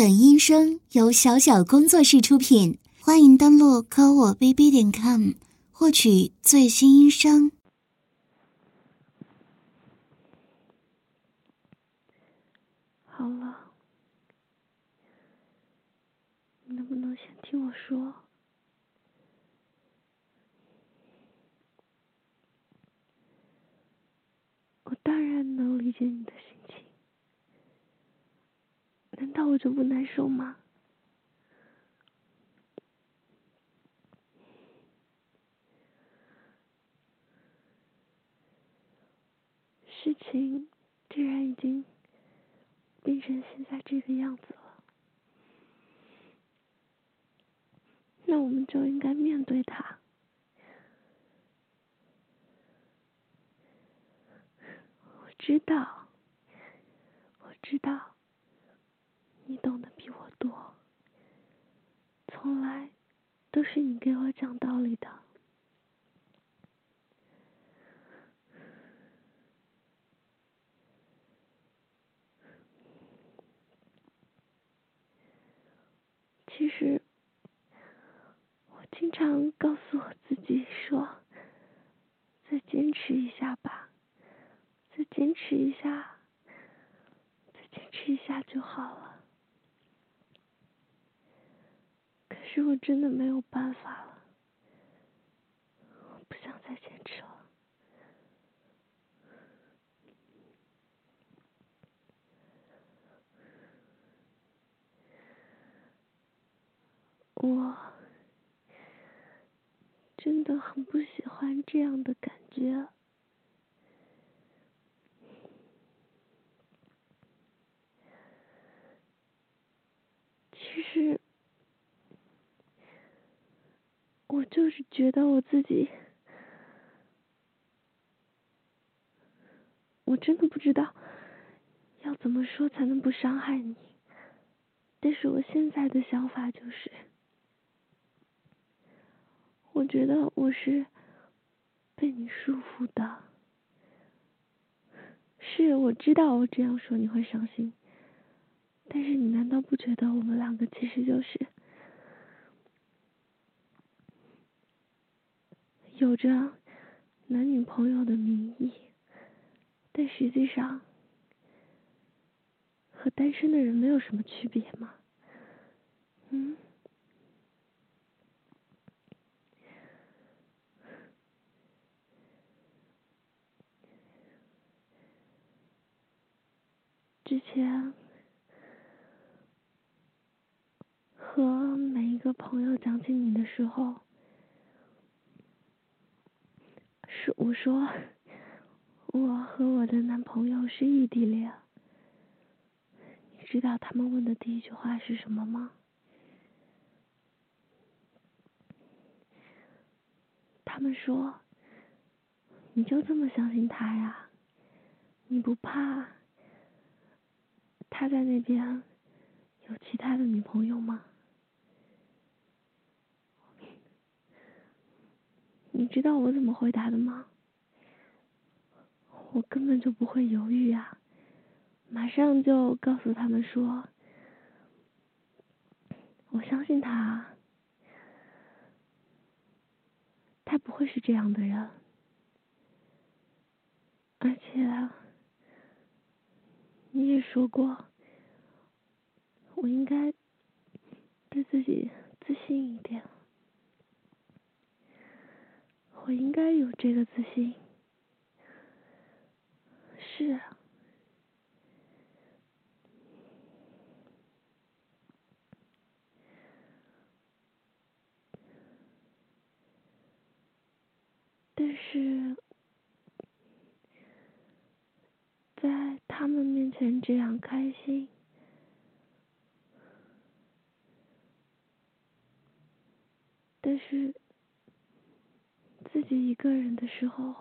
本音声由小小工作室出品，欢迎登录科我 bb 点 com 获取最新音声。好了，你能不能先听我说？我当然能理解你的心，难道我就不难受吗？事情既然已经变成现在这个样子了，那我们就应该面对它。我知道，我知道，你懂得比我多，从来都是你给我讲道理的。其实，我经常告诉我自己说：“再坚持一下吧，再坚持一下，再坚持一下就好了。”可可是我真的没有办法了，我不想再坚持了。我真的很不喜欢这样的感觉。其实，我就是觉得我自己，我真的不知道要怎么说才能不伤害你。但是我现在的想法就是。我觉得我是被你束缚的，是我知道我这样说你会伤心，但是你难道不觉得我们两个其实就是有着男女朋友的名义，但实际上和单身的人没有什么区别吗？嗯？之前和每一个朋友讲起你的时候，是我说我和我的男朋友是异地恋。你知道他们问的第一句话是什么吗？他们说：“你就这么相信他呀？你不怕？”他在那边有其他的女朋友吗？你知道我怎么回答的吗？我根本就不会犹豫啊，马上就告诉他们说，我相信他，他不会是这样的人，而且你也说过。我应该对自己自信一点，我应该有这个自信。是，但是在他们面前这样开心。但是自己一一个人的时候，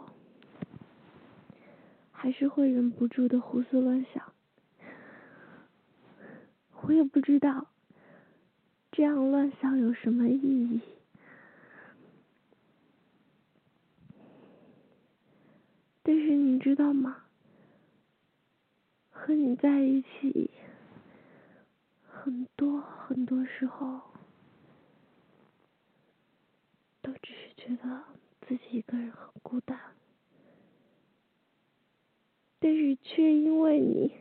还是会忍不住的胡思乱想。我也不知道这样乱想有什么意义。但是你知道吗？和你在一起，很多很多时候，都只是觉得自己一个人很孤单，但是却因为你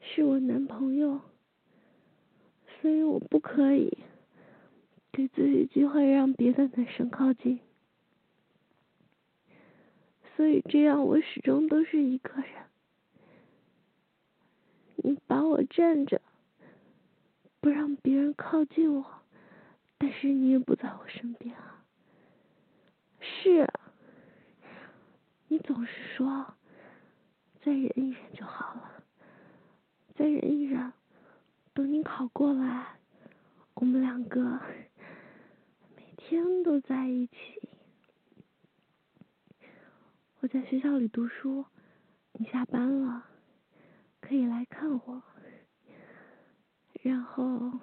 是我男朋友，所以我不可以给自己机会让别的男生靠近，所以这样我始终都是一个人。你把我站着。不让别人靠近我，但是你也不在我身边啊。是，你总是说再忍一忍就好了，再忍一忍，等你考过来，我们两个每天都在一起。我在学校里读书，你下班了可以来看我。然后，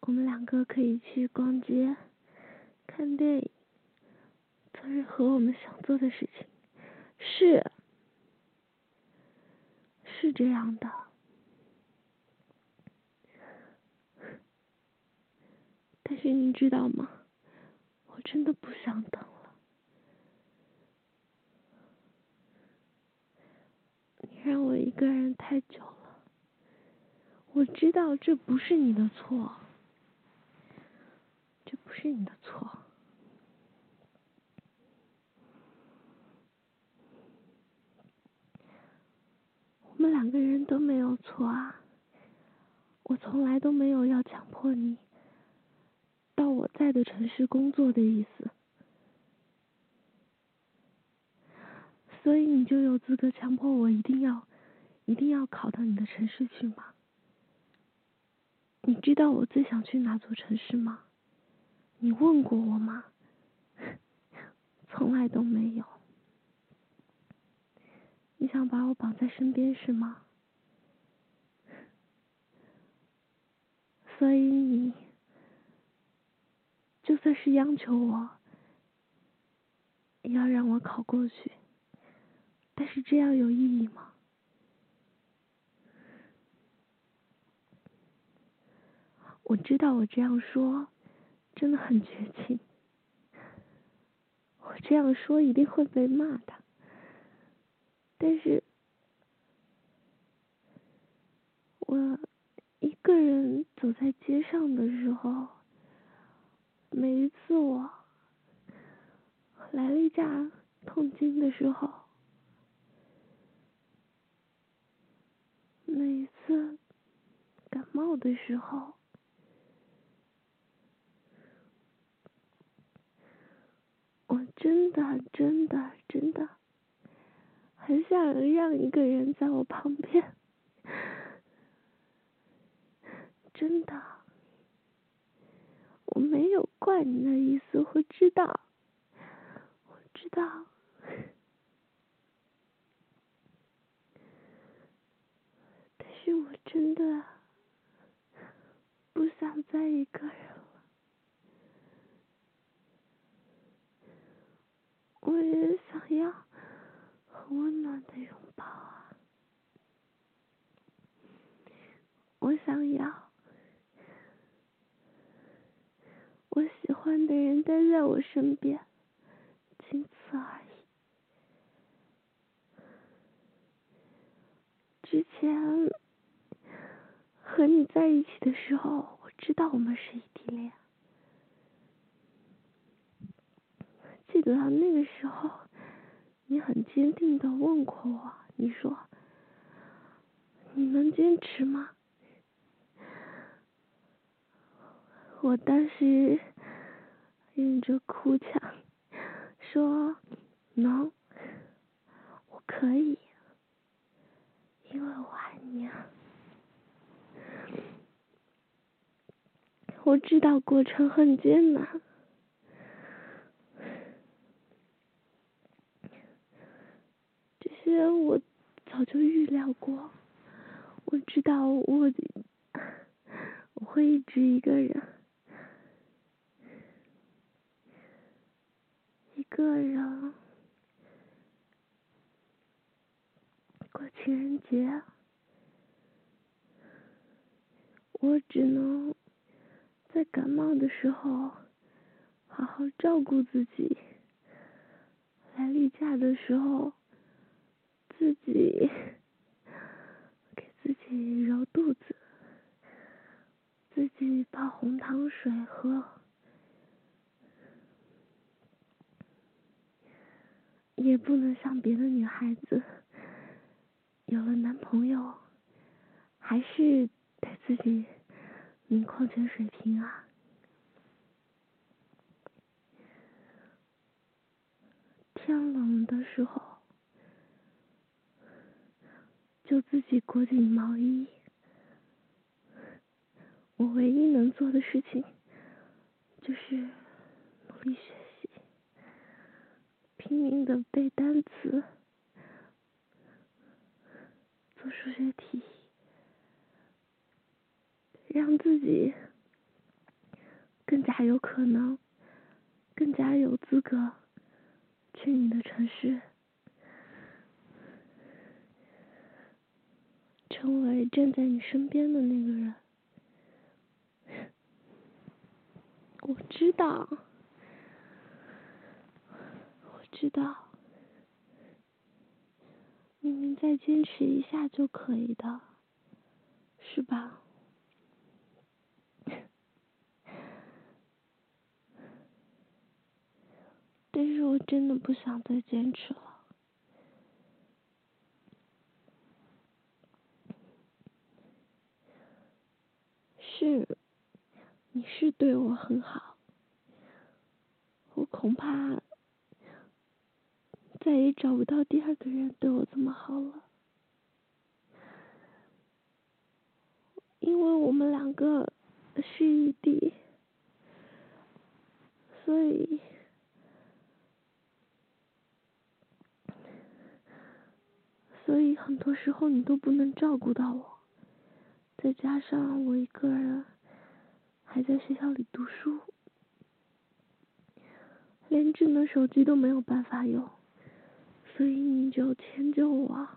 我们两个可以去逛街、看电影，做任何我们想做的事情。是，是这样的。但是你知道吗？我真的不想等了。你让我一个人太久了。我知道这不是你的错，这不是你的错。我们两个人都没有错啊！我从来都没有要强迫你到我在的城市工作的意思，所以你就有资格强迫我一定要一定要考到你的城市去吗？你知道我最想去哪座城市吗？你问过我吗？从来都没有。你想把我绑在身边是吗？所以你就算是央求我，也要让我考过去。但是这样有意义吗？我知道我这样说真的很绝情，我这样说一定会被骂的。但是，我一个人走在街上的时候，每一次我来了一架痛经的时候，每一次感冒的时候。我真的真的真的很想让一个人在我旁边，真的，我没有怪你的意思，我知道，我知道，但是我真的不想再一个人。我也想要温暖的拥抱啊！我想要我喜欢的人待在我身边，仅此而已。之前和你在一起的时候，我知道我们是异地恋。记得那个时候，你很坚定的问过我，你说：“你能坚持吗？”我当时忍着哭腔说：“能，我可以，因为我爱你啊。”我知道过程很艰难。我早就预料过，我知道我我会一直一个人，一个人过情人节，我只能在感冒的时候好好照顾自己，来例假的时候自己给自己揉肚子，自己泡红糖水喝，也不能像别的女孩子有了男朋友还是。得自己拧矿泉水瓶啊！天冷的时候就自己裹紧毛衣。我唯一能做的事情就是努力学习，拼命的背单词，做数学题。让自己更加有可能，更加有资格去你的城市，成为站在你身边的那个人。我知道，知道，明明再坚持一下就可以的，是吧？但是我真的不想再坚持了。是，你是对我很好，我恐怕再也找不到第二个人对我这么好了，因为我们两个是异地，所以。所以很多时候你都不能照顾到我，再加上我一个人还在学校里读书，连智能手机都没有办法用，所以你就迁就我。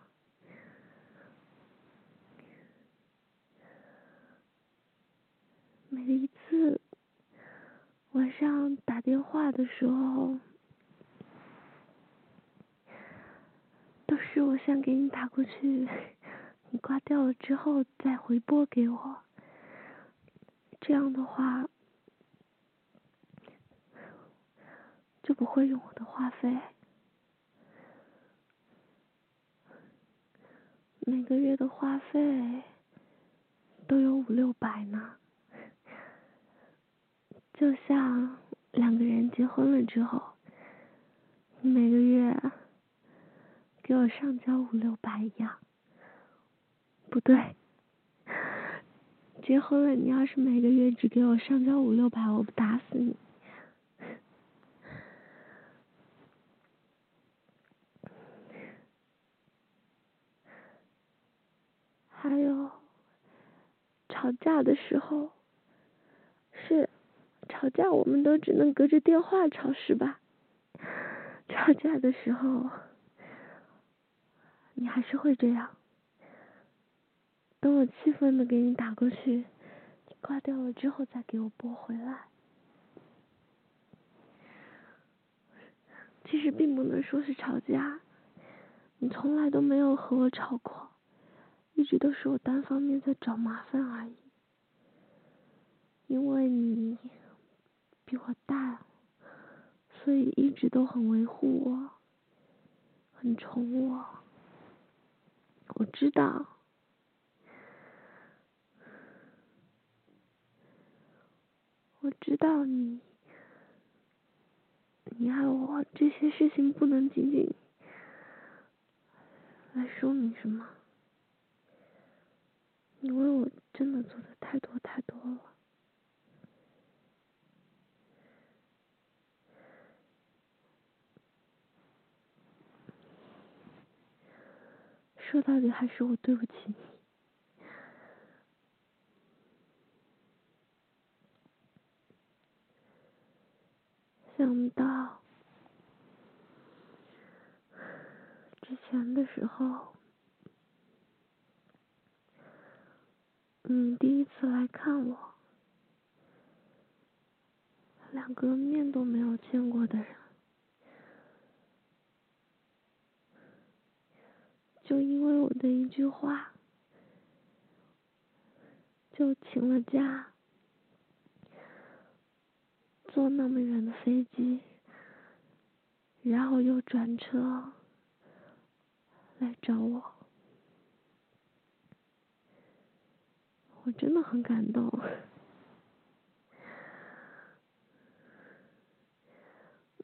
每一次晚上打电话的时候。都是我先给你打过去，你挂掉了之后再回拨给我，这样的话就不会用我的话费，每个月的话费都有五六百呢，就像两个人结婚了之后，每个月。给我上交五六百一样，不对，结婚了，你要是每个月只给我上交五六百，我不打死你。还有，吵架的时候，是吵架，我们都只能隔着电话吵，是吧？吵架的时候。你还是会这样，等我气愤的给你打过去，挂掉了之后再给我拨回来。其实并不能说是吵架，你从来都没有和我吵过，一直都是我单方面在找麻烦而已。因为你比我大，所以一直都很维护我，很宠我。我知道，我知道你，你爱我这些事情不能仅仅来说明什么，真的做的太多太多了。说到底还是我对不起你，想到之前的时候，你第一次来看我，两个面都没有见过的人，就因为我的一句话，就请了假，坐那么远的飞机，然后又转车来找我。我真的很感动。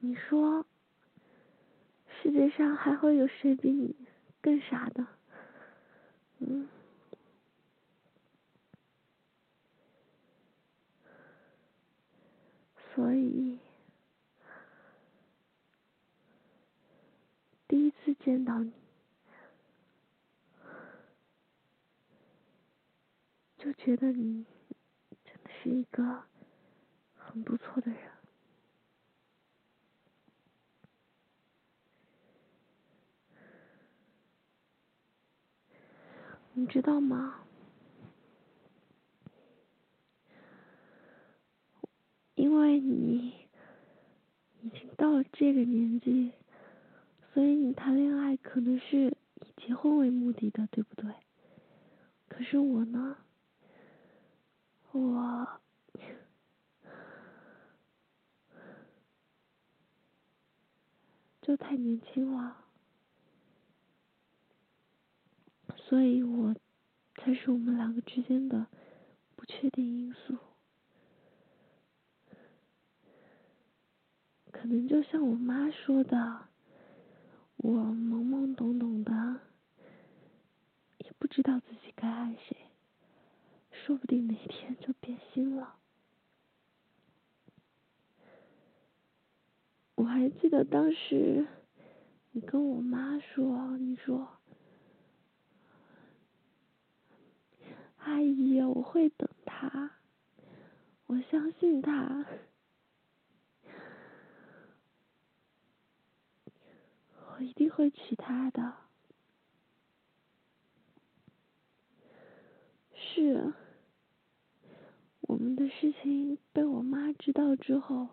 你说，世界上还会有谁比你更傻的？嗯。所以，第一次见到你。就觉得你真的是一个很不错的人，你知道吗？因为你已经到了这个年纪，所以你谈恋爱可能是以结婚为目的的，对不对？可是我呢？我就太年轻了，所以我才是我们两个之间的不确定因素。可能就像我妈说的，我懵懵懂懂的，也不知道自己该爱谁。说不定哪天就变心了。我还记得当时你跟我妈说：“你说，阿姨，我会等他，我相信他，我一定会娶她的。”是。我们的事情被我妈知道之后，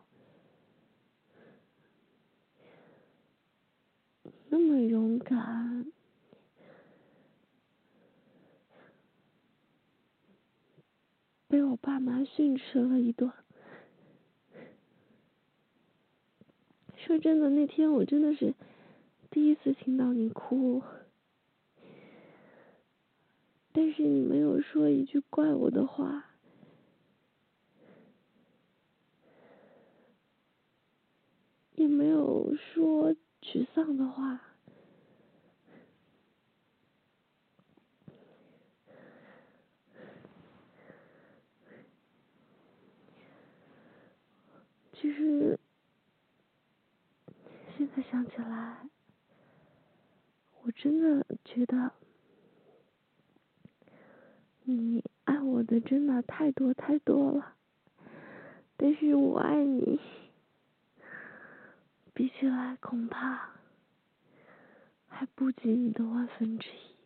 那么勇敢，被我爸妈训斥了一顿。说真的，那天我真的是第一次听到你哭，但是你没有说一句怪我的话。也没有说沮丧的话，其实现在想起来，我真的觉得你爱我的真的太多太多了，但是我爱你。比起来，恐怕还不及你的万分之一。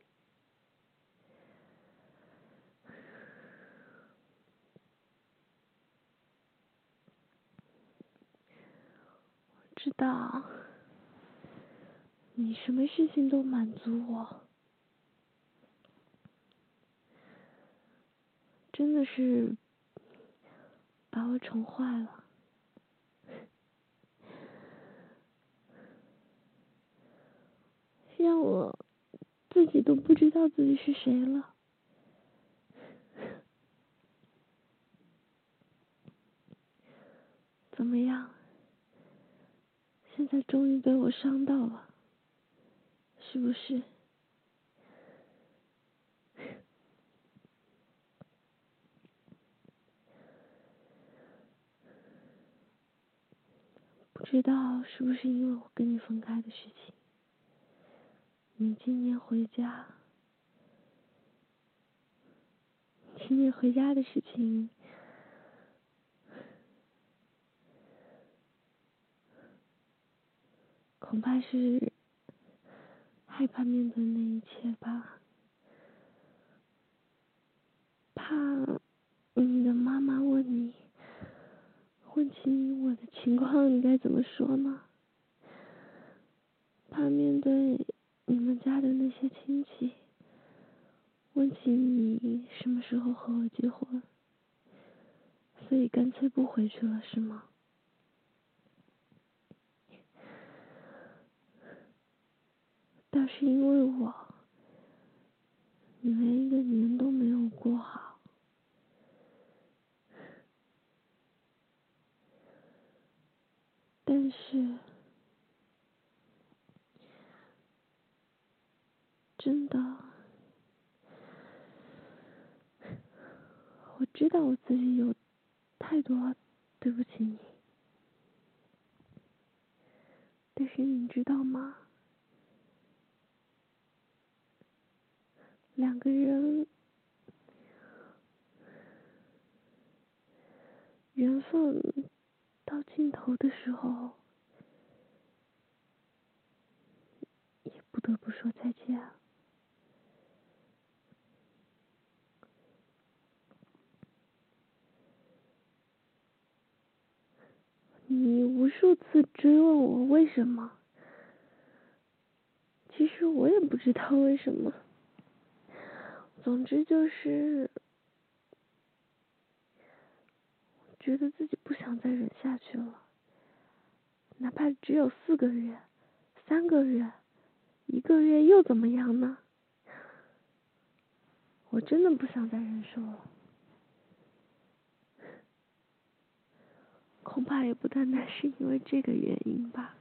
知道，你什么事情都满足我，真的是把我宠坏了。让我自己都不知道自己是谁了。怎么样？现在终于被我伤到了，是不是？不知道是不是因为我跟你分开的事情。你今年回家，今年回家的事情，恐怕是害怕面对那一切吧，怕你的妈妈问你，问起我的情况，你该怎么说呢？怕面对家的那些亲戚，问起你什么时候和我结婚，所以干脆不回去了，是吗？倒是因为我，你连一个年都没有过好。但是，真的，我知道我自己有太多对不起你。但是你知道吗？两个人缘分到尽头的时候，也不得不说再见。你无数次追问我为什么，其实我也不知道为什么。总之就是，觉得自己不想再忍下去了，哪怕只有四个月、三个月、一个月又怎么样呢？我真的不想再忍受了，恐怕也不单单是因为这个原因吧。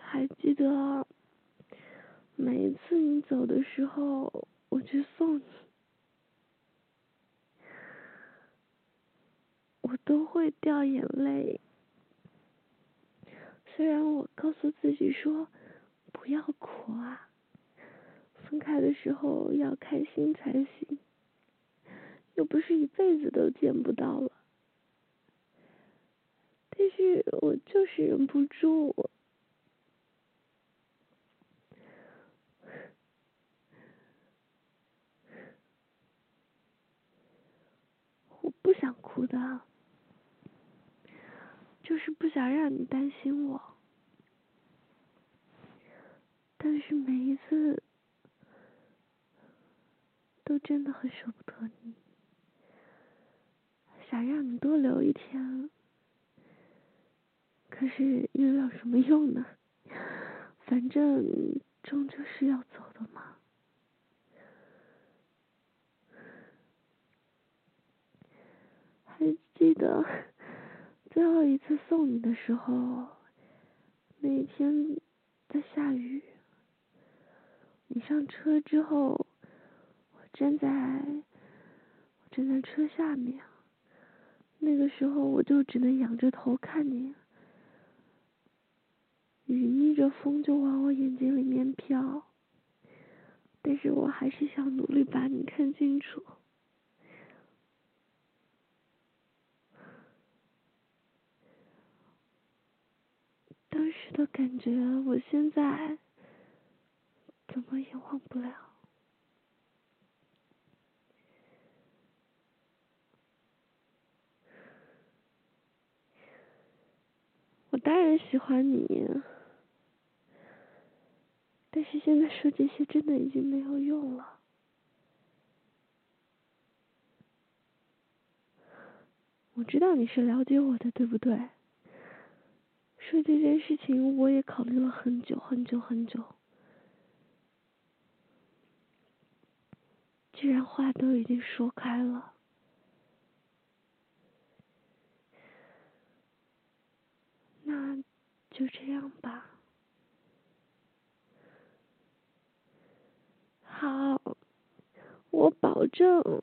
还记得每一次你走的时候，我去送你，我都会掉眼泪。虽然我告诉自己说不要哭啊，分开的时候要开心才行，又不是一辈子都见不到了。但是我就是忍不住。我不想哭的，就是不想让你担心我。但是每一次，都真的很舍不得你，想让你多留一天，可是又有什么用呢？反正终究是要走的嘛。还记得最后一次送你的时候，那一天在下雨，你上车之后，我站在我站在车下面，那个时候我就只能仰着头看你，雨逆着风就往我眼睛里面飘，但是我还是想努力把你看清楚。当时的感觉，我现在怎么也忘不了。我当然喜欢你，但是现在说这些真的已经没有用了。我知道你是了解我的，对不对？说这件事情，我也考虑了很久很久很久。既然话都已经说开了，那就这样吧。好，我保证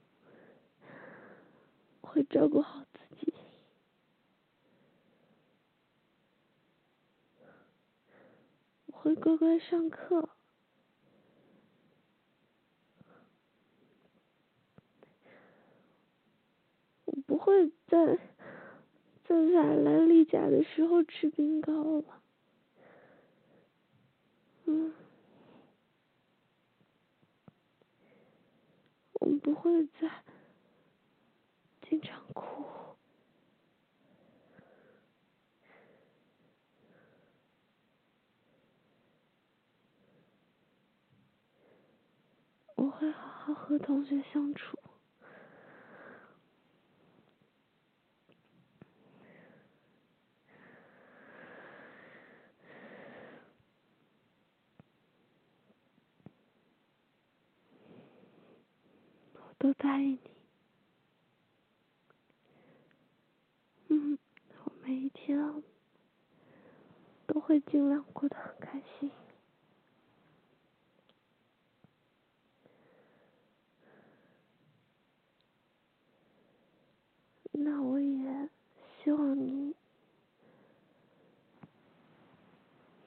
会照顾好自己。会乖乖上课，我不会再在来例假的时候吃冰糕了。嗯，我们不会再经常哭。我会好好和同学相处。都答应你，嗯，我每一天都会尽量过得很开心。那我也希望你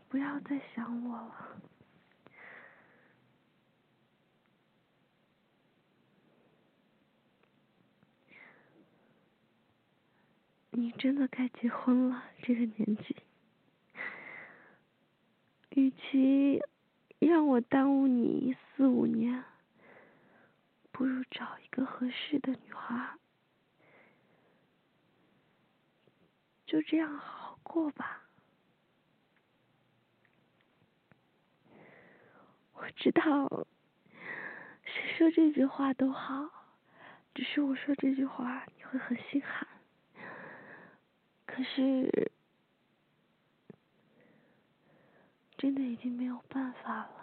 不要再想我了。你真的该结婚了，这个年纪，与其让我耽误你四五年，不如找一个合适的女孩，就这样好好过吧。我知道，谁说这句话都好，只是我说这句话你会很心寒。可是，真的已经没有办法了。